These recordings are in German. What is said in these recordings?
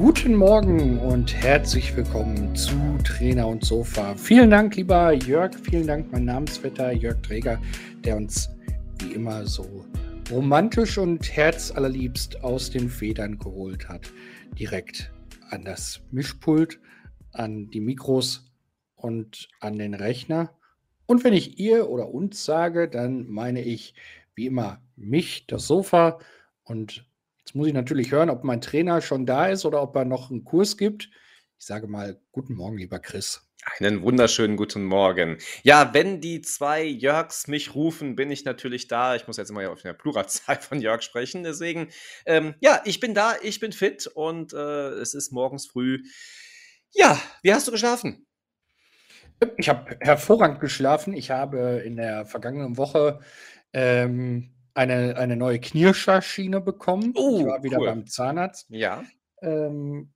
Guten Morgen und herzlich willkommen zu Trainer und Sofa. Vielen Dank, lieber Jörg. Vielen Dank, mein Namensvetter Jörg Träger, der uns wie immer so romantisch und herzallerliebst aus den Federn geholt hat. Direkt an das Mischpult, an die Mikros und an den Rechner. Und wenn ich ihr oder uns sage, dann meine ich wie immer mich, das Sofa. Und jetzt muss ich natürlich hören, ob mein Trainer schon da ist oder ob er noch einen Kurs gibt. Ich sage mal, guten Morgen, lieber Chris. Einen wunderschönen guten Morgen. Ja, wenn die zwei Jörgs mich rufen, bin ich natürlich da. Ich muss jetzt immer auf der Pluralzahl von Jörg sprechen. Deswegen, ähm, ja, ich bin da, ich bin fit und äh, es ist morgens früh. Ja, wie hast du geschlafen? Ich habe hervorragend geschlafen. Ich habe in der vergangenen Woche ähm, eine, eine neue Knirscherschiene bekommen. Oh, ich war wieder cool. beim Zahnarzt. Ja. Ähm,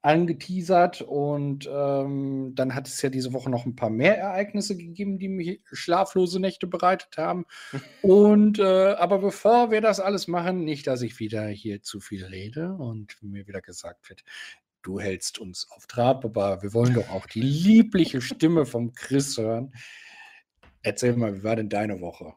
angeteasert und ähm, dann hat es ja diese Woche noch ein paar mehr Ereignisse gegeben, die mir schlaflose Nächte bereitet haben. und äh, aber bevor wir das alles machen, nicht, dass ich wieder hier zu viel rede und mir wieder gesagt wird, du hältst uns auf Trab, aber wir wollen doch auch die liebliche Stimme vom Chris hören. Erzähl mal, wie war denn deine Woche?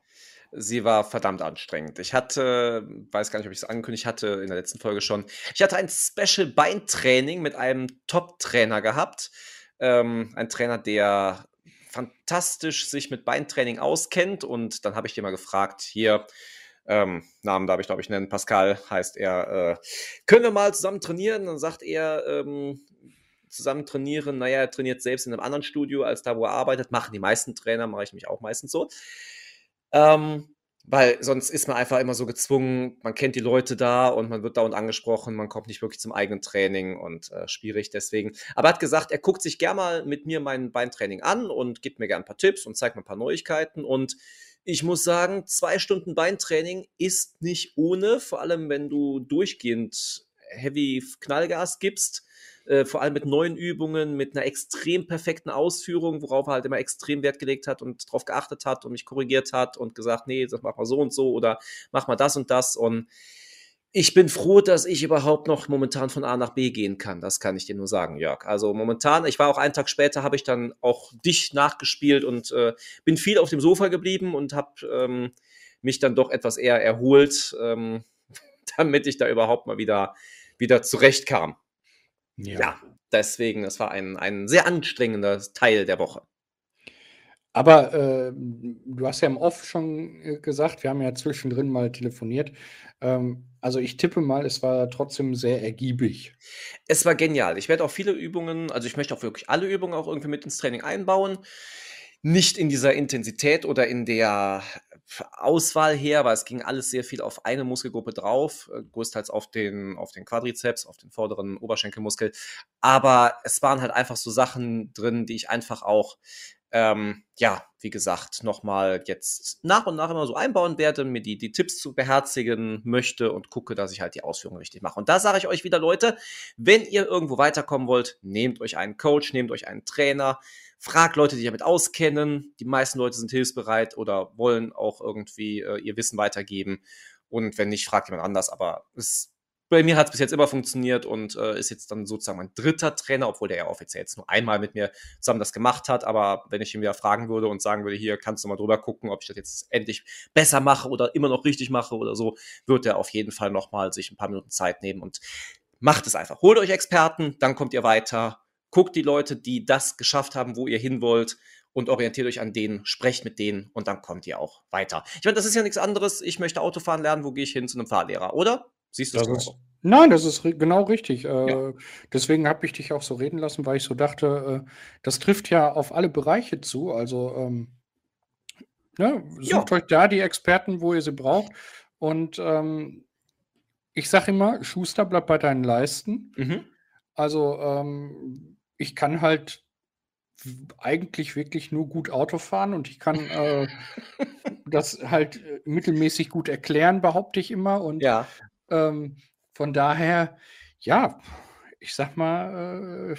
Sie war verdammt anstrengend. Ich hatte, weiß gar nicht, ob ich es angekündigt hatte in der letzten Folge schon, ich hatte ein Special Beintraining mit einem Top-Trainer gehabt. Ähm, ein Trainer, der fantastisch sich mit Beintraining auskennt. Und dann habe ich den mal gefragt, hier, ähm, Namen darf ich glaube ich nennen, Pascal heißt er, äh, können wir mal zusammen trainieren? Dann sagt er, ähm, zusammen trainieren, naja, er trainiert selbst in einem anderen Studio als da, wo er arbeitet. Machen die meisten Trainer, mache ich mich auch meistens so. Ähm, weil sonst ist man einfach immer so gezwungen, man kennt die Leute da und man wird dauernd angesprochen, man kommt nicht wirklich zum eigenen Training und äh, schwierig deswegen. Aber er hat gesagt, er guckt sich gern mal mit mir mein Beintraining an und gibt mir gern ein paar Tipps und zeigt mir ein paar Neuigkeiten. Und ich muss sagen, zwei Stunden Beintraining ist nicht ohne, vor allem wenn du durchgehend Heavy Knallgas gibst äh, vor allem mit neuen Übungen, mit einer extrem perfekten Ausführung, worauf er halt immer extrem Wert gelegt hat und darauf geachtet hat und mich korrigiert hat und gesagt, nee, das mach mal so und so oder mach mal das und das und ich bin froh, dass ich überhaupt noch momentan von A nach B gehen kann. Das kann ich dir nur sagen, Jörg. Also momentan, ich war auch einen Tag später, habe ich dann auch dich nachgespielt und äh, bin viel auf dem Sofa geblieben und habe ähm, mich dann doch etwas eher erholt, ähm, damit ich da überhaupt mal wieder, wieder zurechtkam. Ja. ja, deswegen, das war ein, ein sehr anstrengender Teil der Woche. Aber äh, du hast ja im Off schon äh, gesagt, wir haben ja zwischendrin mal telefoniert. Ähm, also ich tippe mal, es war trotzdem sehr ergiebig. Es war genial. Ich werde auch viele Übungen, also ich möchte auch wirklich alle Übungen auch irgendwie mit ins Training einbauen. Nicht in dieser Intensität oder in der Auswahl her, weil es ging alles sehr viel auf eine Muskelgruppe drauf, äh, größtenteils auf den, auf den Quadrizeps, auf den vorderen Oberschenkelmuskel. Aber es waren halt einfach so Sachen drin, die ich einfach auch, ähm, ja, wie gesagt, nochmal jetzt nach und nach immer so einbauen werde, mir die, die Tipps zu beherzigen möchte und gucke, dass ich halt die Ausführungen richtig mache. Und da sage ich euch wieder, Leute, wenn ihr irgendwo weiterkommen wollt, nehmt euch einen Coach, nehmt euch einen Trainer, fragt Leute, die damit auskennen. Die meisten Leute sind hilfsbereit oder wollen auch irgendwie äh, ihr Wissen weitergeben. Und wenn nicht, fragt jemand anders. Aber es, bei mir hat es bis jetzt immer funktioniert und äh, ist jetzt dann sozusagen mein dritter Trainer, obwohl der ja offiziell jetzt nur einmal mit mir zusammen das gemacht hat. Aber wenn ich ihn wieder fragen würde und sagen würde, hier kannst du mal drüber gucken, ob ich das jetzt endlich besser mache oder immer noch richtig mache oder so, wird er auf jeden Fall nochmal sich ein paar Minuten Zeit nehmen und macht es einfach. Holt euch Experten, dann kommt ihr weiter guckt die Leute, die das geschafft haben, wo ihr hin wollt und orientiert euch an denen, sprecht mit denen und dann kommt ihr auch weiter. Ich meine, das ist ja nichts anderes. Ich möchte Autofahren lernen, wo gehe ich hin zu einem Fahrlehrer, oder? Siehst du das, das ist, Nein, das ist genau richtig. Äh, ja. Deswegen habe ich dich auch so reden lassen, weil ich so dachte, äh, das trifft ja auf alle Bereiche zu. Also ähm, ne, sucht ja. euch da die Experten, wo ihr sie braucht. Und ähm, ich sage immer, Schuster bleibt bei deinen Leisten. Mhm. Also ähm, ich kann halt eigentlich wirklich nur gut Auto fahren und ich kann äh, das halt äh, mittelmäßig gut erklären, behaupte ich immer. Und Ja. Ähm, von daher, ja, ich sag mal, äh,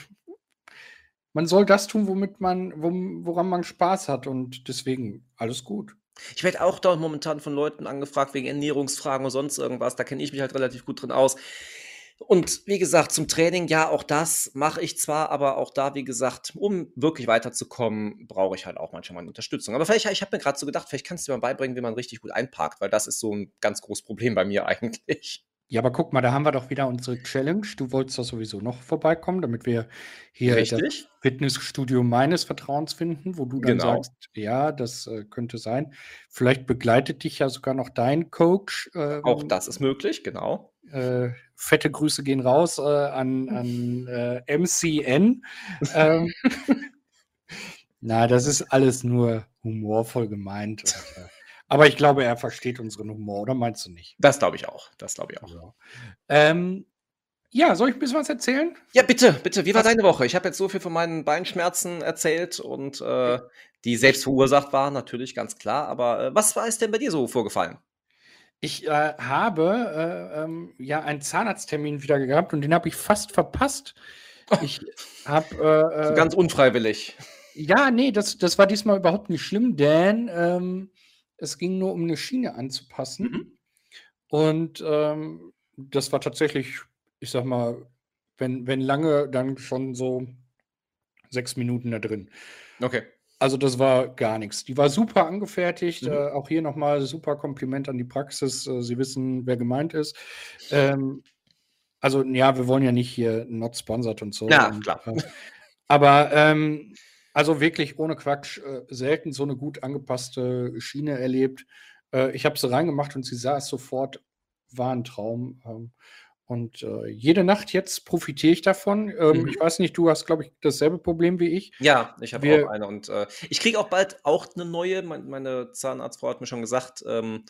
man soll das tun, womit man, woran man Spaß hat und deswegen alles gut. Ich werde auch dort momentan von Leuten angefragt wegen Ernährungsfragen und sonst irgendwas. Da kenne ich mich halt relativ gut drin aus. Und wie gesagt, zum Training, ja, auch das mache ich zwar, aber auch da, wie gesagt, um wirklich weiterzukommen, brauche ich halt auch manchmal meine Unterstützung. Aber vielleicht, ich habe mir gerade so gedacht, vielleicht kannst du dir mal beibringen, wie man richtig gut einparkt, weil das ist so ein ganz großes Problem bei mir eigentlich. Ja, aber guck mal, da haben wir doch wieder unsere Challenge. Du wolltest doch sowieso noch vorbeikommen, damit wir hier das Richtig? Fitnessstudio meines Vertrauens finden, wo du dann Genau. sagst, ja, das äh, könnte sein. Vielleicht begleitet dich ja sogar noch dein Coach. Auch Ähm, das ist möglich, genau. Äh, fette Grüße gehen raus äh, an, an äh, MCN. ähm, na, das ist alles nur humorvoll gemeint. Äh, aber ich glaube, er versteht unseren Humor, oder meinst du nicht? Das glaube ich auch. Das glaube ich auch. Ja. Ähm, ja, soll ich ein bisschen was erzählen? Ja, bitte, bitte. Wie war Was- deine Woche? Ich habe jetzt so viel von meinen Beinschmerzen erzählt und äh, die selbst verursacht waren, natürlich, ganz klar. Aber äh, was war es denn bei dir so vorgefallen? Ich äh, habe äh, ähm, ja einen Zahnarzttermin wieder gehabt und den habe ich fast verpasst. Ich habe äh, äh, ganz unfreiwillig. Ja, nee, das, das war diesmal überhaupt nicht schlimm, denn ähm, es ging nur um eine Schiene anzupassen. Mhm. Und ähm, das war tatsächlich, ich sag mal, wenn, wenn lange, dann schon so sechs Minuten da drin. Okay. Also das war gar nichts. Die war super angefertigt. Mhm. Äh, auch hier nochmal super Kompliment an die Praxis. Äh, Sie wissen, wer gemeint ist. Ähm, also ja, wir wollen ja nicht hier not sponsored und so. Ja, und, klar. Äh, aber ähm, also wirklich ohne Quatsch, äh, selten so eine gut angepasste Schiene erlebt. Äh, ich habe sie reingemacht und sie saß sofort, war ein Traum. Ähm, und äh, jede Nacht jetzt profitiere ich davon. Ähm, Mhm. Ich weiß nicht, du hast, glaube ich, dasselbe Problem wie ich. Ja, ich habe Wir- auch eine und äh, ich kriege auch bald auch eine neue. Mein, meine Zahnarztfrau hat mir schon gesagt, ähm,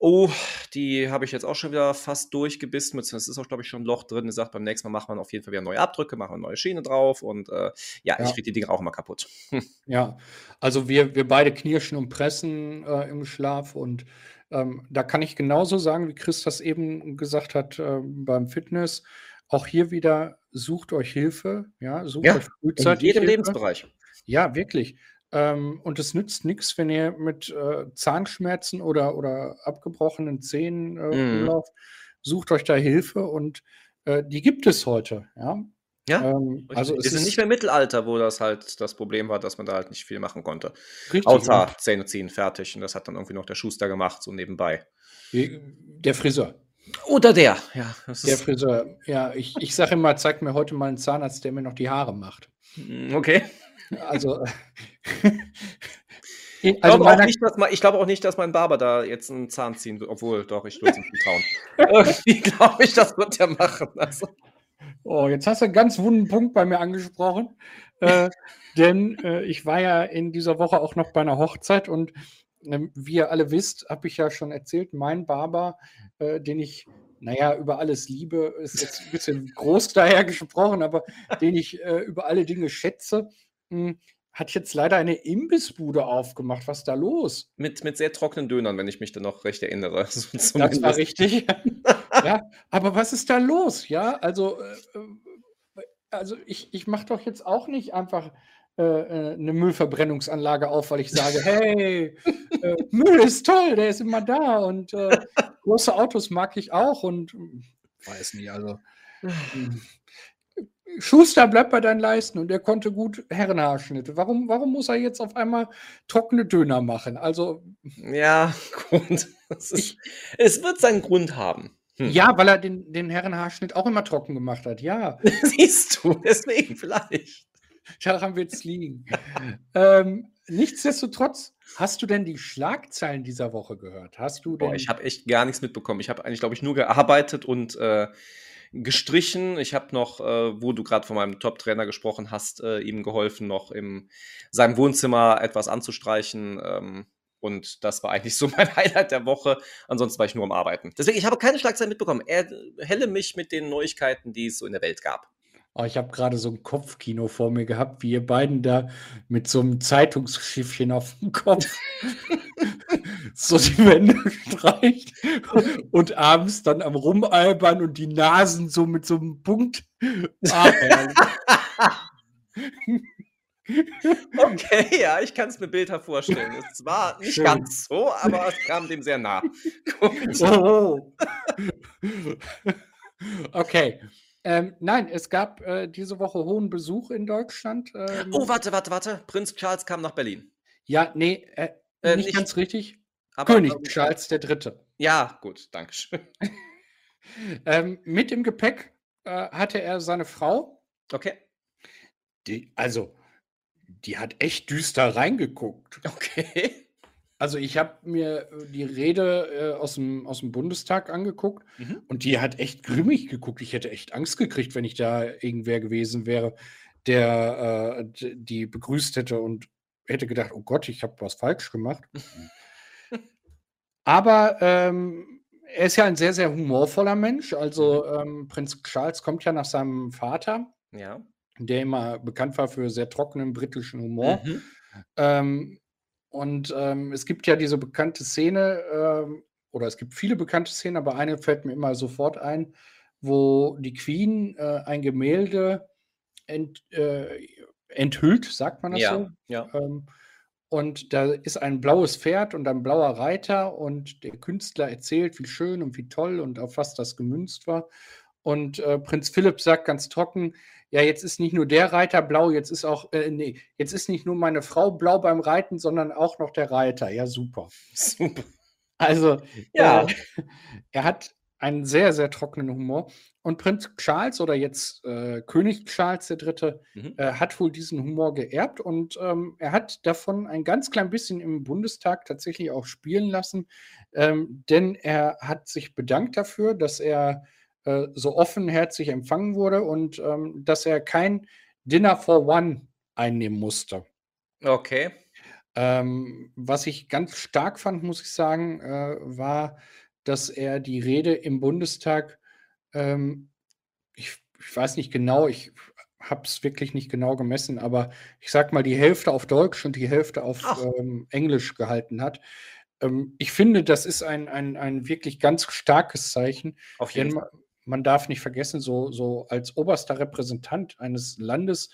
oh, die habe ich jetzt auch schon wieder fast durchgebissen. Es ist auch, glaube ich, schon ein Loch drin. Sie sagt, beim nächsten Mal machen wir auf jeden Fall wieder neue Abdrücke, machen eine neue Schiene drauf und äh, ja, Ja. ich kriege die Dinger auch immer kaputt. Ja, also wir, wir beide knirschen und pressen äh, im Schlaf und ähm, da kann ich genauso sagen, wie Chris das eben gesagt hat äh, beim Fitness. Auch hier wieder sucht euch Hilfe, ja, sucht Ja, euch In frühzeitig jedem Hilfe. Lebensbereich. Ja, wirklich. Ähm, und es nützt nichts, wenn ihr mit äh, Zahnschmerzen oder, oder abgebrochenen Zähnen äh, Mhm. rumlauft. Sucht euch da Hilfe und äh, die gibt es heute. Ja, Ja, ähm, also wir es sind ist nicht mehr im Mittelalter, wo das halt das Problem war, dass man da halt nicht viel machen konnte. richtig. Außer Zähne ziehen, fertig. Und das hat dann irgendwie noch der Schuster gemacht, so nebenbei. Der Friseur. Oder der, ja. Der Friseur, ja, ich, ich sage immer, zeig mir heute mal einen Zahnarzt, der mir noch die Haare macht. Mm, okay. Also, Ich also glaube, auch meiner, nicht, dass mein, ich glaube auch nicht, dass mein Barber da jetzt einen Zahn ziehen wird. Obwohl, doch, ich würde es ihm trauen. Irgendwie glaube ich, das wird er machen. Also, oh, jetzt hast du einen ganz wunden Punkt bei mir angesprochen, äh, denn äh, ich war ja in dieser Woche auch noch bei einer Hochzeit und ähm, wie ihr alle wisst, habe ich ja schon erzählt, mein Barber, äh, den ich, naja, über alles liebe, ist jetzt ein bisschen groß daher gesprochen, aber den ich äh, über alle Dinge schätze, mh, hat jetzt leider eine Imbissbude aufgemacht. Was ist da los? mit, mit sehr trockenen Dönern, wenn ich mich dann noch recht erinnere. So Das war richtig. ja, aber was ist da los? Ja, also, äh, also ich, ich mache doch jetzt auch nicht einfach äh, äh, eine Müllverbrennungsanlage auf, weil ich sage, hey, äh, Müll ist toll, der ist immer da und große Autos mag ich auch und hm, weiß nicht, also. Schuster bleibt bei deinen Leisten und er konnte gut Herrenhaarschnitte. Warum, warum muss er jetzt auf einmal trockene Döner machen? Also, Ja. Das ist, es wird seinen Grund haben. Hm. Ja, weil er den, den Herrenhaarschnitt auch immer trocken gemacht hat. Ja, Siehst du, deswegen vielleicht. daran wird es liegen. ähm, nichtsdestotrotz, hast du denn die Schlagzeilen dieser Woche gehört? Hast du denn. Boah, ich habe echt gar nichts mitbekommen. Ich habe eigentlich, glaube ich, nur gearbeitet und äh, gestrichen. Ich habe noch, äh, wo du gerade von meinem Top-Trainer gesprochen hast, äh, ihm geholfen, noch in seinem Wohnzimmer etwas anzustreichen. Ähm, und das war eigentlich so mein Highlight der Woche. Ansonsten war ich nur am Arbeiten. Deswegen, ich habe keine Schlagzeilen mitbekommen. Er helle mich mit den Neuigkeiten, die es so in der Welt gab. Oh, ich habe gerade so ein Kopfkino vor mir gehabt, wie ihr beiden da mit so einem Zeitungsschiffchen auf dem Kopf so die Wände streicht und abends dann am Rumalbern und die Nasen so mit so einem Punkt. Okay, ja, ich kann es mir bildhaft vorstellen. Es war nicht Schön. ganz so, aber es kam dem sehr nah. Oh. Okay. Ähm, nein, es gab äh, diese Woche hohen Besuch in Deutschland. Ähm, Oh, warte, warte, warte. Prinz Charles kam nach Berlin. ja, nee, äh, Äh, nicht, nicht- ganz richtig. Aber, König ähm, Charles der Dritte. Ja, gut, danke schön. Ähm, mit im Gepäck äh, hatte er seine Frau. Okay. Die, also, die hat echt düster reingeguckt. Okay. Also, ich habe mir äh, die Rede äh, aus, dem, aus dem Bundestag angeguckt Mhm. und die hat echt grimmig geguckt. Ich hätte echt Angst gekriegt, wenn ich da irgendwer gewesen wäre, der äh, die begrüßt hätte und hätte gedacht: Oh Gott, ich habe was falsch gemacht. Aber ähm, er ist ja ein sehr, sehr humorvoller Mensch. Also, ähm, Prinz Charles kommt ja nach seinem Vater, Ja. der immer bekannt war für sehr trockenen britischen Humor. Mhm. Ähm, und ähm, es gibt ja diese bekannte Szene, ähm, oder es gibt viele bekannte Szenen, aber eine fällt mir immer sofort ein, wo die Queen äh, ein Gemälde ent, äh, enthüllt, sagt man das so? Ja, ja. Ähm, und da ist ein blaues Pferd und ein blauer Reiter und der Künstler erzählt, wie schön und wie toll und auf was das gemünzt war. Und äh, Prinz Philipp sagt ganz trocken, ja, jetzt ist nicht nur der Reiter blau, jetzt ist auch, äh, nee, jetzt ist nicht nur meine Frau blau beim Reiten, sondern auch noch der Reiter. Ja, super. Super. Also, Ja. äh, er hat einen sehr, sehr trockenen Humor. Und Prinz Charles oder jetzt äh, König Charles III. Mhm. Äh, hat wohl diesen Humor geerbt und ähm, er hat davon ein ganz klein bisschen im Bundestag tatsächlich auch spielen lassen, ähm, denn er hat sich bedankt dafür, dass er äh, so offenherzig empfangen wurde und ähm, dass er kein Dinner for One einnehmen musste. Okay. Ähm, was ich ganz stark fand, muss ich sagen, äh, war, dass er die Rede im Bundestag, ähm, ich, ich weiß nicht genau, ich habe es wirklich nicht genau gemessen, aber ich sag mal, die Hälfte auf Deutsch und die Hälfte auf ähm, Englisch gehalten hat. Ähm, ich finde, das ist ein, ein, ein wirklich ganz starkes Zeichen, Auf jeden man, man darf nicht vergessen, so, so als oberster Repräsentant eines Landes,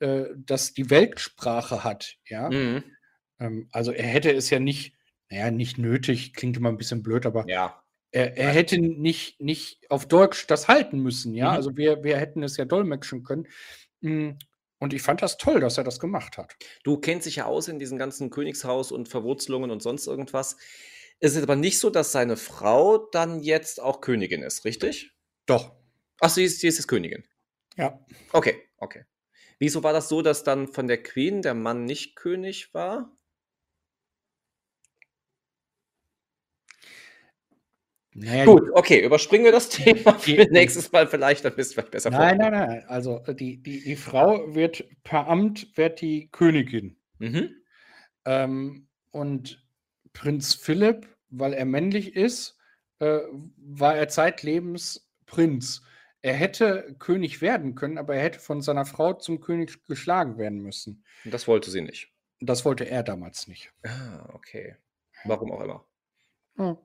äh, das die Weltsprache hat, ja. Mhm. Ähm, also er hätte es ja nicht, naja, nicht nötig, klingt immer ein bisschen blöd, aber Ja. er, er hätte nicht, nicht auf Deutsch das halten müssen, ja. Mhm. Also wir, wir hätten es ja dolmetschen können. Mm, Und ich fand das toll, dass er das gemacht hat. Du kennst dich ja aus in diesen ganzen Königshaus und Verwurzelungen und sonst irgendwas. Es ist aber nicht so, dass seine Frau dann jetzt auch Königin ist, richtig? Doch. Ach, sie ist, sie ist jetzt Königin. Ja. Okay, okay. Wieso war das so, dass dann von der Queen der Mann nicht König war? Naja, Gut, okay, überspringen wir das Thema für nächstes Mal vielleicht, dann bist du vielleicht besser Nein, nein, nein. Also die, die, die Frau wird per Amt wird die Königin. Mhm. Ähm, und Prinz Philipp, weil er männlich ist, äh, war er zeitlebens Prinz. Er hätte König werden können, aber er hätte von seiner Frau zum König geschlagen werden müssen. Und das wollte sie nicht. Das wollte er damals nicht. Ah, okay. Warum auch immer. Ja.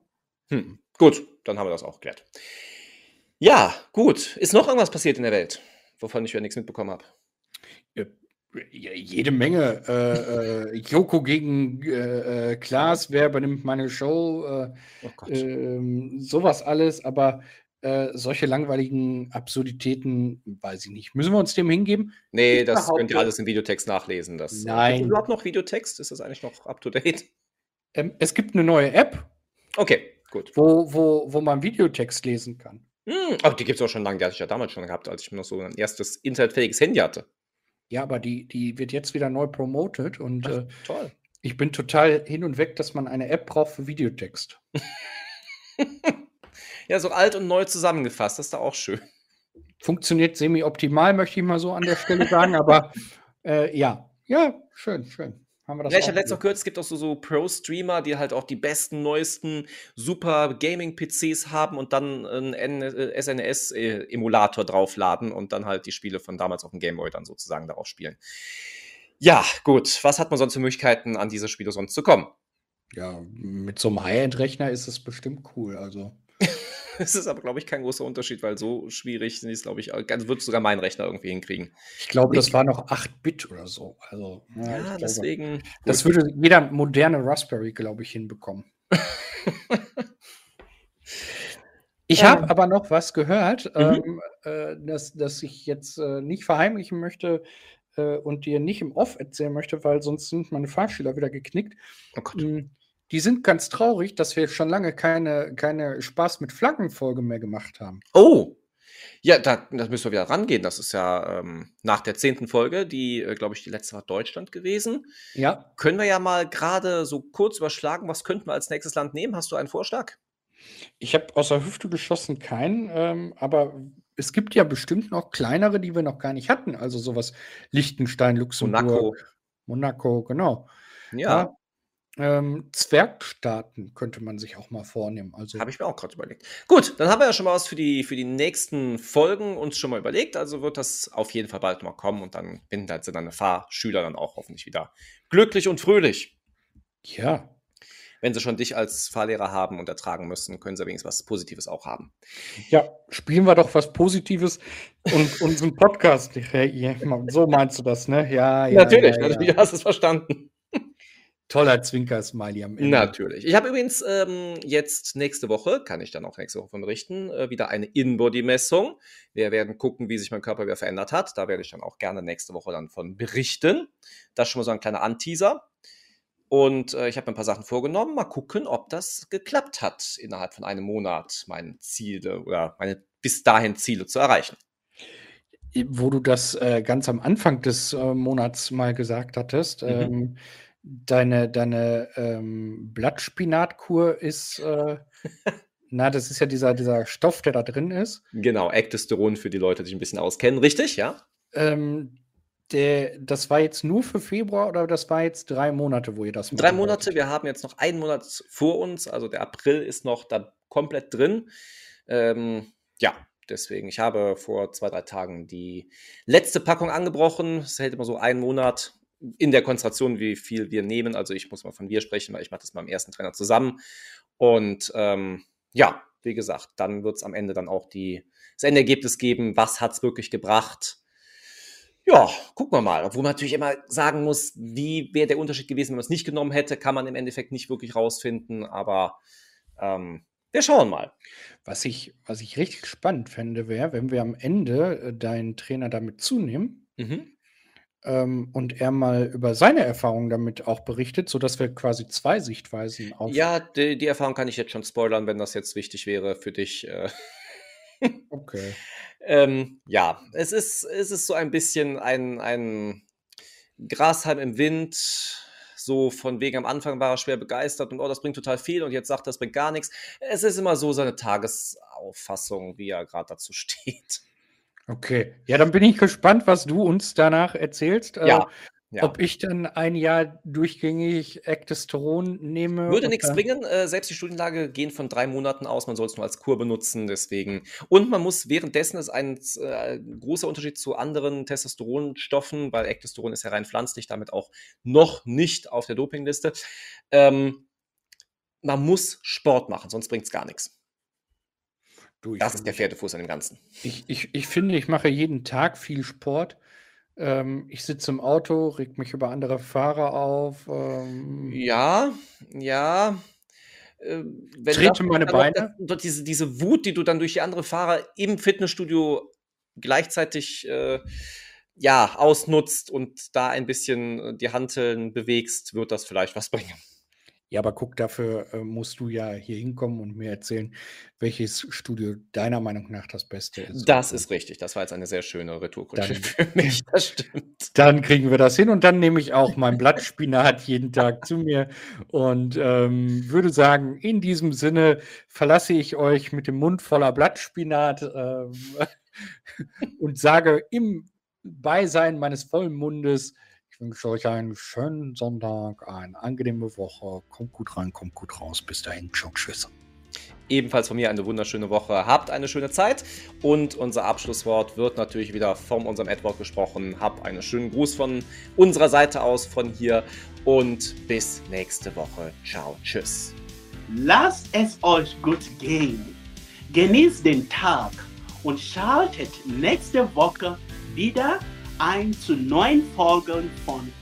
Hm. Gut, dann haben wir das auch geklärt. Ja, gut. Ist noch irgendwas passiert in der Welt, wovon ich ja nichts mitbekommen habe? Ja, jede Menge. Äh, äh, Joko gegen äh, äh, Klaas, wer übernimmt meine Show? Äh, Oh ähm, sowas alles, aber äh, solche langweiligen Absurditäten, weiß ich nicht. Müssen wir uns dem hingeben? nee, ich das könnt ihr alles im Videotext nachlesen. Das, Nein. Gibt es überhaupt noch Videotext? Ist das eigentlich noch up to date? Ähm, es gibt eine neue App, Okay, gut. wo, wo, wo man Videotext lesen kann. Hm, aber die gibt es auch schon lange. Die hatte ich ja damals schon gehabt, als ich noch so ein erstes internetfähiges Handy hatte. Ja, aber die, die wird jetzt wieder neu promotet und äh, Toll. ich bin total hin und weg, dass man eine App braucht für Videotext. Ja, so alt und neu zusammengefasst, das ist da auch schön. Funktioniert semi-optimal, möchte ich mal so an der Stelle sagen, aber äh, ja, ja, schön, schön. Haben wir das ja, ich habe letztens noch gehört, es gibt auch so, so Pro-Streamer, die halt auch die besten, neuesten, super Gaming-PCs haben und dann einen SNS-Emulator äh, draufladen und dann halt die Spiele von damals auf dem Gameboy dann sozusagen darauf spielen. Ja, gut. Was hat man sonst für Möglichkeiten, an diese Spiele sonst zu kommen? Ja, mit so einem High-End-Rechner ist es bestimmt cool. Also. Es ist aber, glaube ich, kein großer Unterschied, weil so schwierig ist, glaube ich, also wird sogar mein Rechner irgendwie hinkriegen. Ich glaube, das war noch 8-Bit oder so. Also, ja, ja glaube, deswegen. Das würde jeder moderne Raspberry, glaube ich, hinbekommen. ich habe aber noch was gehört, mhm. ähm, äh, dass, dass ich jetzt äh, nicht verheimlichen möchte äh, und dir nicht im Off erzählen möchte, weil sonst sind meine Fahrschüler wieder geknickt. Oh Gott. Hm, die sind ganz traurig, dass wir schon lange keine, keine Spaß mit Flaggen-Folge mehr gemacht haben. Oh! Ja, da, da müssen wir wieder rangehen. Das ist ja ähm, nach der zehnten Folge, die, äh, glaube ich, die letzte war Deutschland gewesen. Ja. Können wir ja mal gerade so kurz überschlagen, was könnten wir als nächstes Land nehmen? Hast du einen Vorschlag? Ich habe aus der Hüfte geschossen keinen, ähm, aber es gibt ja bestimmt noch kleinere, die wir noch gar nicht hatten. Also sowas Liechtenstein, Luxemburg, Monaco, Monaco genau. Ja. ja ähm, Zwergstaaten könnte man sich auch mal vornehmen. Also Habe ich mir auch gerade überlegt. Gut, dann haben wir ja schon mal was für die, für die nächsten Folgen uns schon mal überlegt. Also wird das auf jeden Fall bald mal kommen und dann halt sind deine Fahrschüler dann auch hoffentlich wieder glücklich und fröhlich. Ja. Wenn sie schon dich als Fahrlehrer haben und ertragen müssen, können sie wenigstens was Positives auch haben. Ja, spielen wir doch was Positives und unseren Podcast. so meinst du das, ne? Ja, ja. Natürlich, ja, ja. natürlich hast du es verstanden. Toller Zwinker-Smiley am Ende. Natürlich. Ich habe übrigens ähm, jetzt nächste Woche, kann ich dann auch nächste Woche von berichten, äh, wieder eine In-Body-Messung. Wir werden gucken, wie sich mein Körper wieder verändert hat. Da werde ich dann auch gerne nächste Woche dann von berichten. Das ist schon mal so ein kleiner Anteaser. Und äh, ich habe mir ein paar Sachen vorgenommen. Mal gucken, ob das geklappt hat, innerhalb von einem Monat meine Ziele oder meine bis dahin Ziele zu erreichen. Wo du das äh, ganz am Anfang des äh, Monats mal gesagt hattest, mhm. ähm, deine, deine ähm, Blattspinatkur ist, äh, na, das ist ja dieser, dieser Stoff, der da drin ist. Genau, Ektosteron für die Leute, die sich ein bisschen auskennen, richtig, ja? Ähm, der, das war jetzt nur für Februar oder das war jetzt drei Monate, wo ihr das macht? Drei Monate, wir haben jetzt noch einen Monat vor uns, also der April ist noch da komplett drin. Ähm, ja, deswegen, ich habe vor zwei, drei Tagen die letzte Packung angebrochen. Es hält immer so einen Monat in der Konzentration, wie viel wir nehmen. Also ich muss mal von wir sprechen, weil ich mache das mit meinem ersten Trainer zusammen. Und ähm, ja, wie gesagt, dann wird es am Ende dann auch die, das Endergebnis geben, was hat es wirklich gebracht. Ja, gucken wir mal. Obwohl man natürlich immer sagen muss, wie wäre der Unterschied gewesen, wenn man es nicht genommen hätte, kann man im Endeffekt nicht wirklich rausfinden. Aber ähm, wir schauen mal. Was ich, was ich richtig spannend fände, wäre, wenn wir am Ende äh, deinen Trainer damit zunehmen. Mhm ähm, und er mal über seine Erfahrungen damit auch berichtet, sodass wir quasi zwei Sichtweisen auf. Ja, die, die Erfahrung kann ich jetzt schon spoilern, wenn das jetzt wichtig wäre für dich. Äh. okay. ähm, ja, es ist, es ist so ein bisschen ein, ein Grashalm im Wind. So von wegen am Anfang war er schwer begeistert und oh, das bringt total viel und jetzt sagt, das bringt gar nichts. Es ist immer so seine Tagesauffassung, wie er gerade dazu steht. Okay, ja, dann bin ich gespannt, was du uns danach erzählst. Äh, ja. Ja. Ob ich dann ein Jahr durchgängig Ektosteron nehme. Würde nichts bringen. Äh, selbst die Studienlage gehen von drei Monaten aus. Man soll es nur als Kur benutzen. Deswegen. Und man muss währenddessen ist ein äh, großer Unterschied zu anderen Testosteronstoffen, weil Ektosteron ist ja rein pflanzlich, damit auch noch nicht auf der Dopingliste. Ähm, man muss Sport machen, sonst bringt es gar nichts. Du, das ist der Pferdefuß an dem Ganzen. Ich, ich, ich finde, ich mache jeden Tag viel Sport. Ähm, ich sitze im Auto, reg mich über andere Fahrer auf. Ähm, ja, ja. Äh, trete meine Beine. Das, diese, diese Wut, die du dann durch die anderen Fahrer im Fitnessstudio gleichzeitig äh, ja, ausnutzt und da ein bisschen die Hanteln bewegst, wird das vielleicht was bringen. Ja, aber guck, dafür äh, musst du ja hier hinkommen und mir erzählen, welches Studio deiner Meinung nach das Beste ist. Das ist richtig. Das war jetzt eine sehr schöne Retourkutsche für mich. Das stimmt. Dann kriegen wir das hin und dann nehme ich auch mein Blattspinat jeden Tag zu mir und ähm, würde sagen, in diesem Sinne verlasse ich euch mit dem Mund voller Blattspinat äh, und sage im Beisein meines vollen Mundes, wünsche euch einen schönen Sonntag, eine angenehme Woche. Kommt gut rein, kommt gut raus. Bis dahin. Ciao, tschüss. Ebenfalls von mir eine wunderschöne Woche. Habt eine schöne Zeit. Und unser Abschlusswort wird natürlich wieder von unserem Edward gesprochen. Habt einen schönen Gruß von unserer Seite aus, von hier. Und bis nächste Woche. Ciao, tschüss. Lasst es euch gut gehen. Genießt den Tag und schaltet nächste Woche wieder ein zu neuen Folgen von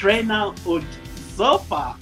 Trainer und Sofa.